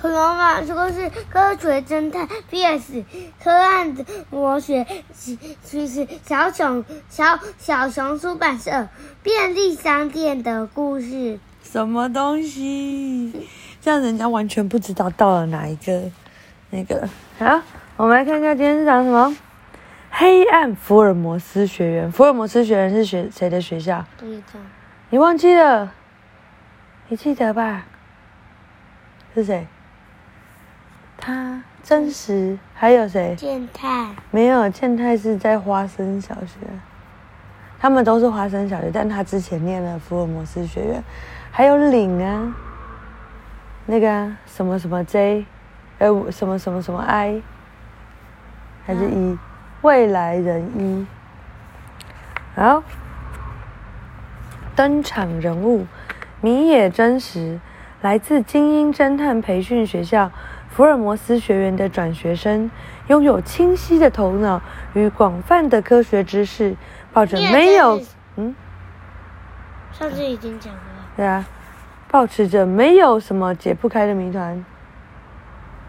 恐龙法说是科学侦探 VS 科幻的魔学，其其实小熊小小熊出版社便利商店的故事。什么东西？这样人家完全不知道到了哪一个那个。好，我们来看一下今天是讲什么。黑暗福尔摩斯学院，福尔摩斯学院是学谁的学校？不知道。你忘记了？你记得吧？是谁？他真实还有谁？健太。没有，健太是在花生小学。他们都是花生小学，但他之前念了福尔摩斯学院。还有领啊，那个什么什么 J，呃，什么什么什么 I，还是 E？未来人一，好，登场人物米野真实，来自精英侦探培训学校福尔摩斯学院的转学生，拥有清晰的头脑与广泛的科学知识，抱着没有嗯，上次已经讲了，对啊，保持着没有什么解不开的谜团，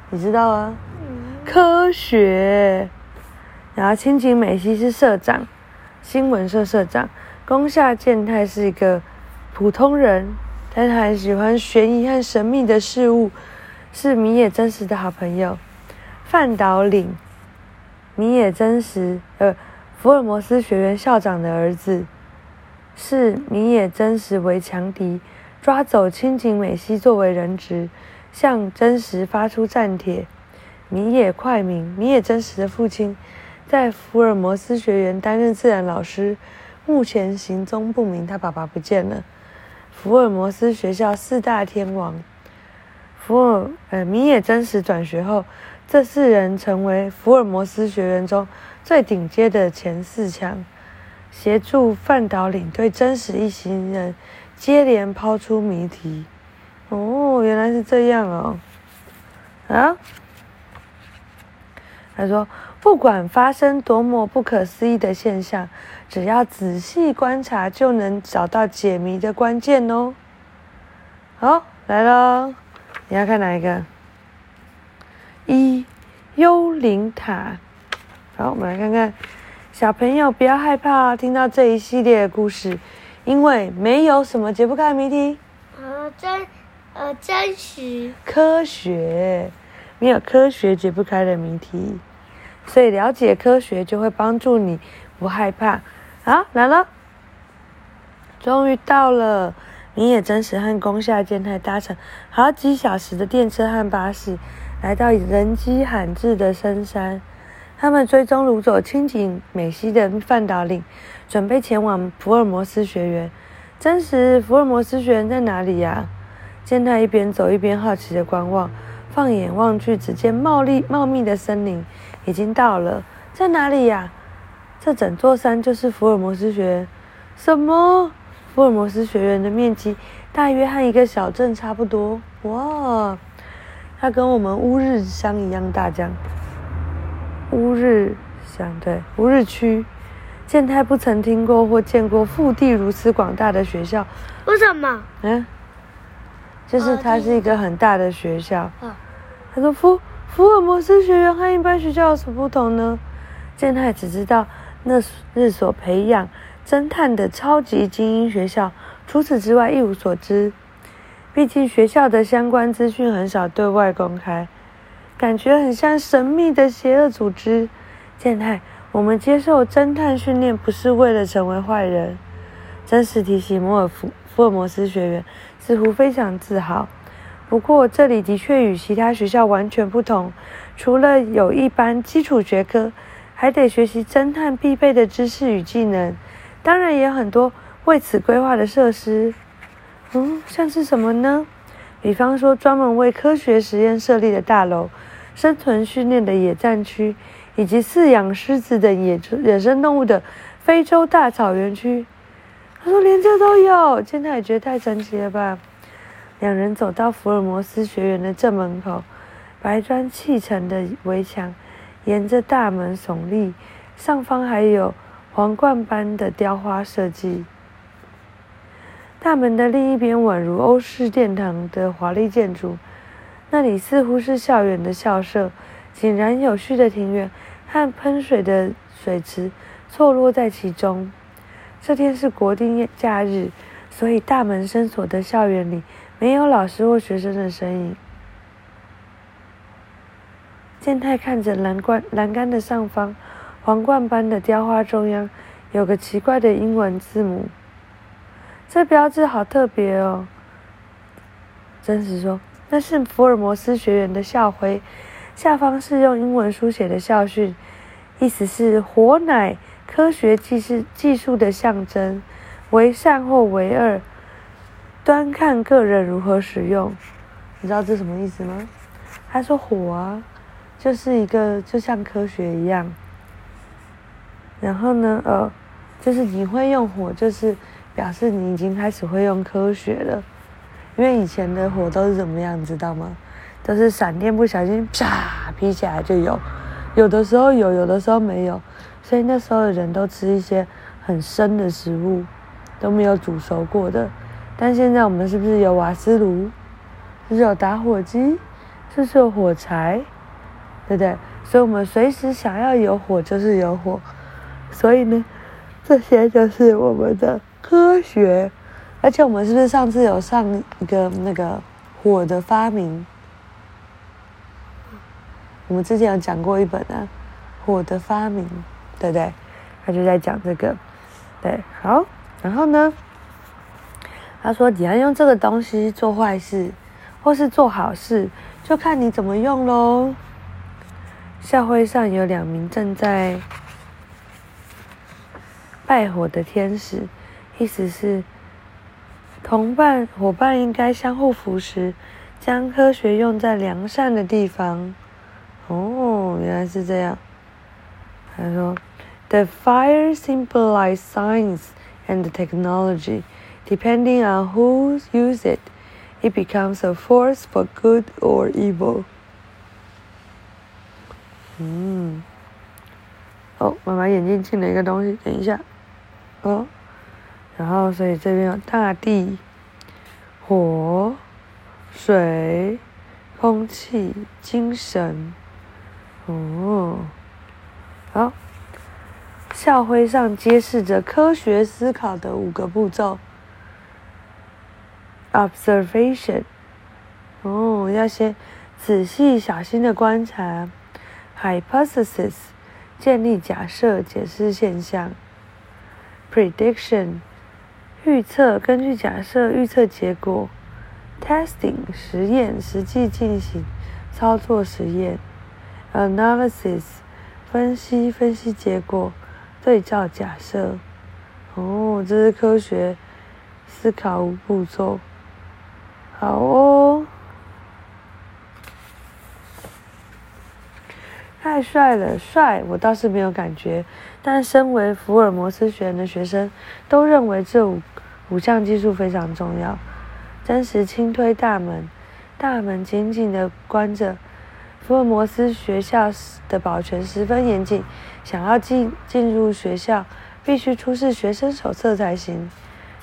你知道啊？科学。然后，青井美希是社长，新闻社社长。宫下健太是一个普通人，但他很喜欢悬疑和神秘的事物，是米野真实的好朋友。范岛岭，米野真实，呃，福尔摩斯学院校长的儿子，是米野真实为强敌，抓走青井美希作为人质，向真实发出战帖。米野快明，米野真实的父亲。在福尔摩斯学园担任自然老师，目前行踪不明。他爸爸不见了。福尔摩斯学校四大天王，福尔呃米野真实转学后，这四人成为福尔摩斯学院中最顶尖的前四强，协助范岛领队真实一行人接连抛出谜题。哦，原来是这样哦。啊？他说。不管发生多么不可思议的现象，只要仔细观察，就能找到解谜的关键哦。好，来喽，你要看哪一个？一幽灵塔。好，我们来看看，小朋友不要害怕，听到这一系列的故事，因为没有什么解不开的谜题。呃，真，呃，真实。科学，没有科学解不开的谜题。所以了解科学就会帮助你不害怕。好，来了，终于到了。你也真实和宫下健太搭乘好几小时的电车和巴士，来到人迹罕至的深山。他们追踪掳走青井美希的范岛领，准备前往福尔摩斯学院。真实，福尔摩斯学院在哪里呀？健太一边走一边好奇的观望，放眼望去，只见茂密茂密的森林。已经到了，在哪里呀？这整座山就是福尔摩斯学院。什么？福尔摩斯学院的面积大约和一个小镇差不多。哇，它跟我们乌日乡一样大，这样。乌日乡对，乌日区。健太不曾听过或见过腹地如此广大的学校。为什么？嗯，就是它是一个很大的学校。他说福。福尔摩斯学院和一般学校有什么不同呢？健太只知道那日所培养侦探的超级精英学校，除此之外一无所知。毕竟学校的相关资讯很少对外公开，感觉很像神秘的邪恶组织。健太，我们接受侦探训练不是为了成为坏人。真实提醒摩尔福福尔摩斯学院，似乎非常自豪。不过，这里的确与其他学校完全不同。除了有一般基础学科，还得学习侦探必备的知识与技能。当然，也有很多为此规划的设施。嗯，像是什么呢？比方说，专门为科学实验设立的大楼、生存训练的野战区，以及饲养狮子等野野生动物的非洲大草原区。他说：“连这都有，现在也觉得太神奇了吧？”两人走到福尔摩斯学院的正门口，白砖砌成的围墙沿着大门耸立，上方还有皇冠般的雕花设计。大门的另一边宛如欧式殿堂的华丽建筑，那里似乎是校园的校舍，井然有序的庭院和喷水的水池错落在其中。这天是国定假日，所以大门深锁的校园里没有老师或学生的身影。健太看着栏杆栏杆的上方，皇冠般的雕花中央有个奇怪的英文字母。这标志好特别哦。真实说，那是福尔摩斯学员的校徽，下方是用英文书写的校训，意思是“火乃科学技是技术的象征，为善或为恶，端看个人如何使用。”你知道这什么意思吗？他说：“火啊，就是一个就像科学一样。然后呢，呃，就是你会用火，就是。”表示你已经开始会用科学了，因为以前的火都是怎么样，你知道吗？都是闪电不小心啪劈起来就有，有的时候有，有的时候没有，所以那时候的人都吃一些很生的食物，都没有煮熟过的。但现在我们是不是有瓦斯炉？是不是有打火机？是是有火柴？对不对？所以我们随时想要有火就是有火，所以呢，这些就是我们的。科学，而且我们是不是上次有上一个那个火的发明？我们之前有讲过一本啊，火的发明，对不对？他就在讲这个，对，好，然后呢，他说你要用这个东西做坏事，或是做好事，就看你怎么用喽。校徽上有两名正在拜火的天使。意思是，同伴伙伴应该相互扶持，将科学用在良善的地方。哦，原来是这样。他说：“The fire symbolizes science and technology. Depending on who use it, it becomes a force for good or evil.” 嗯。哦，妈妈眼睛进了一个东西，等一下。哦。然后，所以这边有大地、火、水、空气、精神。哦，好，校徽上揭示着科学思考的五个步骤。：observation，哦，要先仔细、小心的观察。；hypothesis，建立假设、解释现象。；prediction。预测，根据假设预测结果；testing 实验，实际进行操作实验；analysis 分析，分析结果，对照假设。哦，这是科学思考五步骤。好哦，太帅了，帅！我倒是没有感觉，但身为福尔摩斯学院的学生都认为这五。五项技术非常重要。真实轻推大门，大门紧紧地关着。福尔摩斯学校的保全十分严谨，想要进进入学校，必须出示学生手册才行。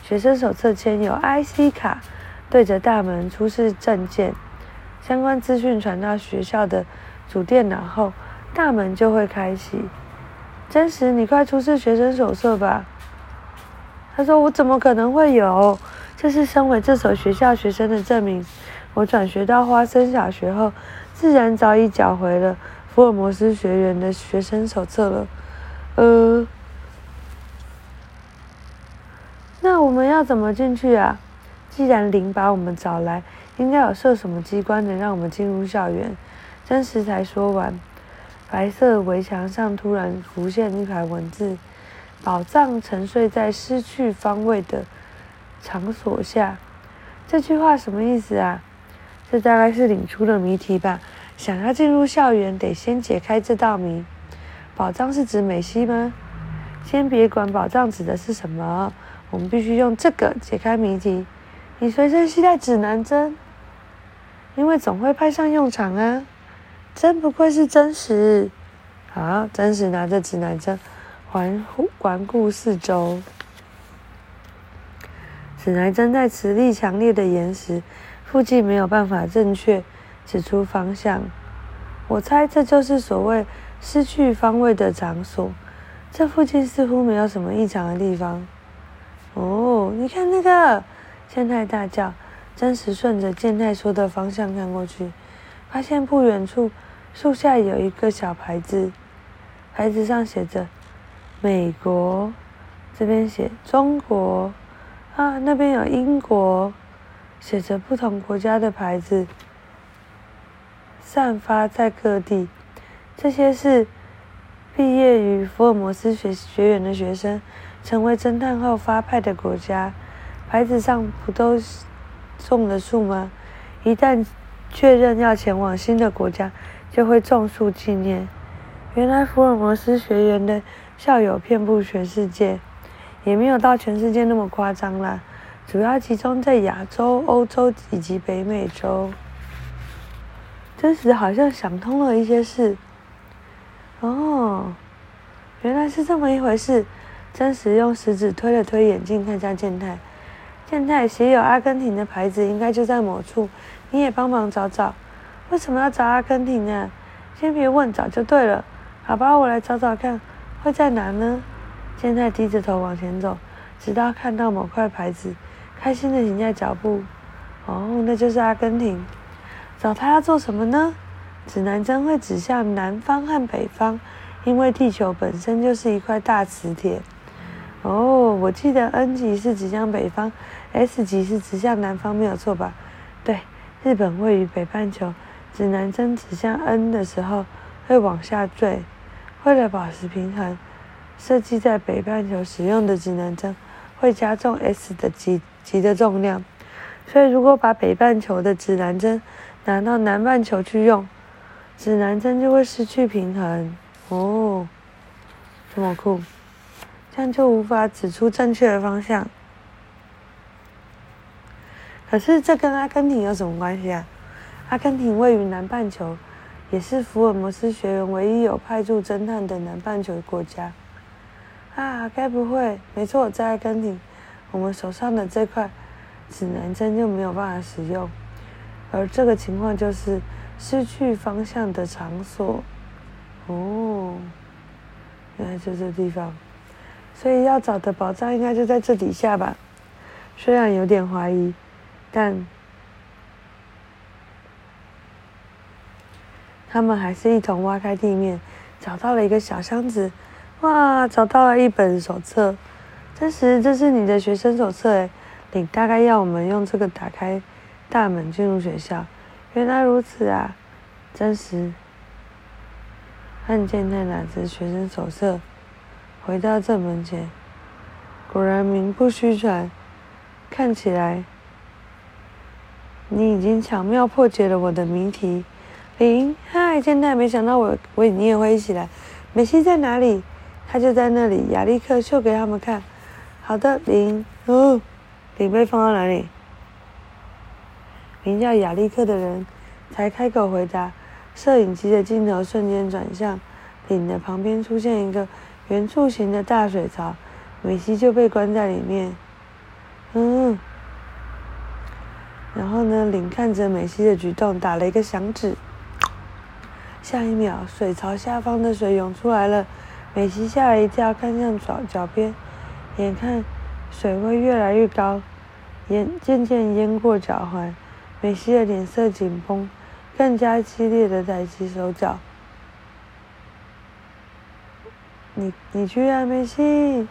学生手册签有 IC 卡，对着大门出示证件。相关资讯传到学校的主电脑后，大门就会开启。真实，你快出示学生手册吧。他说：“我怎么可能会有？这是身为这所学校学生的证明。我转学到花生小学后，自然早已缴回了福尔摩斯学员的学生手册了。呃，那我们要怎么进去啊？既然林把我们找来，应该有设什么机关能让我们进入校园？”真实才说完，白色围墙上突然浮现一排文字。宝藏沉睡在失去方位的场所下，这句话什么意思啊？这大概是领出的谜题吧。想要进入校园，得先解开这道谜。宝藏是指美西吗？先别管宝藏指的是什么，我们必须用这个解开谜题。你随身携带指南针，因为总会派上用场啊。真不愧是真实，好，真实拿着指南针。环环顾四周，指南针在磁力强烈的岩石附近没有办法正确指出方向。我猜这就是所谓失去方位的场所。这附近似乎没有什么异常的地方。哦，你看那个！健太大叫。真实顺着健太说的方向看过去，发现不远处树下有一个小牌子，牌子上写着“美国”，这边写“中国”，啊，那边有英国，写着不同国家的牌子，散发在各地。这些是毕业于福尔摩斯学学院的学生，成为侦探后发派的国家。牌子上不都？种了树吗？一旦确认要前往新的国家，就会种树纪念。原来福尔摩斯学员的校友遍布全世界，也没有到全世界那么夸张啦，主要集中在亚洲、欧洲以及北美洲。真实好像想通了一些事。哦，原来是这么一回事。真实用食指推了推眼镜，看向健太。健太写有阿根廷的牌子应该就在某处，你也帮忙找找。为什么要找阿根廷呢？先别问，找就对了。好吧，我来找找看，会在哪呢？现在低着头往前走，直到看到某块牌子，开心的停下脚步。哦，那就是阿根廷。找他要做什么呢？指南针会指向南方和北方，因为地球本身就是一块大磁铁。哦，我记得 N 级是指向北方，S 级是指向南方，没有错吧？对，日本位于北半球，指南针指向 N 的时候会往下坠。为了保持平衡，设计在北半球使用的指南针会加重 S 的级级的重量。所以，如果把北半球的指南针拿到南半球去用，指南针就会失去平衡。哦，这么酷！这样就无法指出正确的方向。可是这跟阿根廷有什么关系啊？阿根廷位于南半球，也是福尔摩斯学院唯一有派驻侦探的南半球国家。啊，该不会？没错，在阿根廷，我们手上的这块指南针就没有办法使用。而这个情况就是失去方向的场所。哦，原来就这地方。所以要找的宝藏应该就在这底下吧，虽然有点怀疑，但他们还是一同挖开地面，找到了一个小箱子，哇，找到了一本手册。真实，这是你的学生手册诶，你大概要我们用这个打开大门进入学校。原来如此啊，真实。看见那哪只学生手册？回到正门前，果然名不虚传。看起来，你已经巧妙破解了我的谜题。林，嗨，现在没想到我我你也会一起来。美西在哪里？他就在那里。亚历克秀给他们看。好的，林。哦，林被放到哪里？名叫亚历克的人才开口回答。摄影机的镜头瞬间转向，林的旁边出现一个。圆柱形的大水槽，美西就被关在里面。嗯，然后呢？林看着美西的举动，打了一个响指。下一秒，水槽下方的水涌出来了。美西吓了一跳，看向脚脚边，眼看水位越来越高，淹渐渐淹过脚踝。美西的脸色紧绷，更加激烈的抬起手脚。你你去啊，梅西！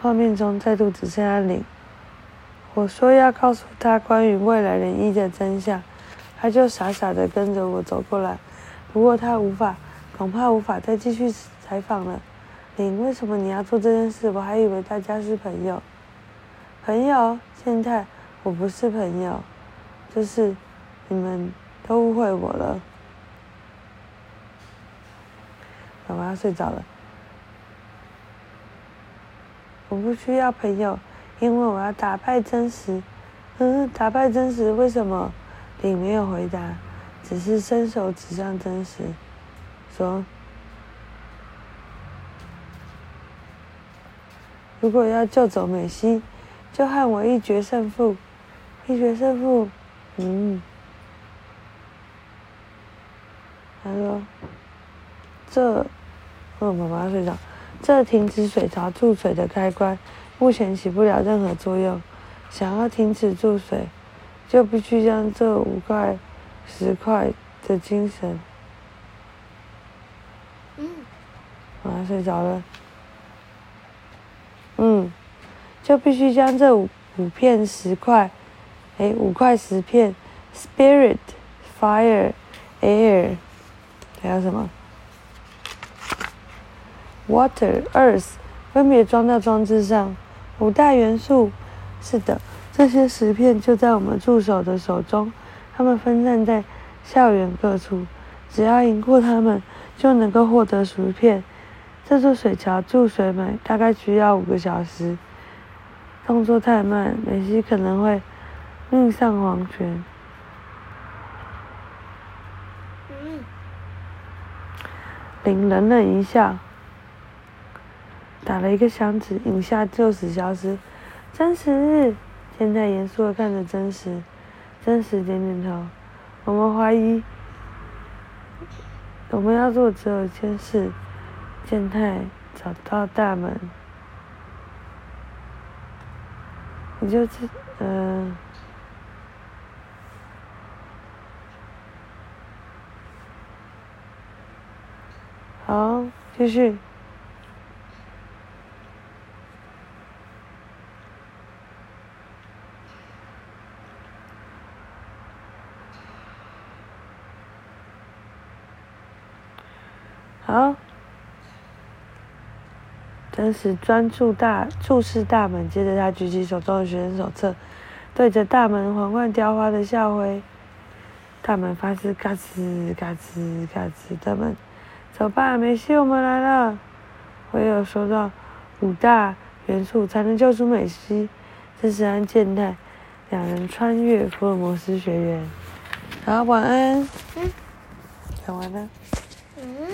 画面中再度只剩下林。我说要告诉他关于未来人一的真相，他就傻傻的跟着我走过来。不过他无法，恐怕无法再继续采访了。林，为什么你要做这件事？我还以为大家是朋友。朋友？现在我不是朋友，就是你们都误会我了。妈要睡着了。我不需要朋友，因为我要打败真实。嗯，打败真实？为什么？你没有回答，只是伸手指向真实，说：“如果要救走美西，就和我一决胜负。一决胜负。”嗯。他说：“这……哦，妈妈睡着。这停止水槽注水的开关目前起不了任何作用。想要停止注水，就必须将这五块、十块的精神……嗯，妈妈睡着了。嗯，就必须将这五五片十块，哎，五块十片，spirit。” Fire, air，还有什么？Water, earth，分别装到装置上。五大元素，是的，这些石片就在我们助手的手中。他们分散在校园各处，只要赢过他们，就能够获得薯片。这座水桥注水满大概需要五个小时。动作太慢，梅西可能会命丧黄泉。林冷冷一笑，打了一个响指，影下就此消失。真实，健太严肃的看着真实，真实点点头。我们怀疑，我们要做只有一件事：健太找到大门。你就知，嗯。好，继续。好，真实专注大注视大门，接着他举起手中的学生手册，对着大门皇冠雕花的校徽。大门发出嘎吱嘎吱嘎吱的门。走吧，梅西，我们来了。唯有收到五大元素，才能救出美西。这是安健太两人穿越福尔摩斯学院。好，晚安。嗯。讲完了。嗯。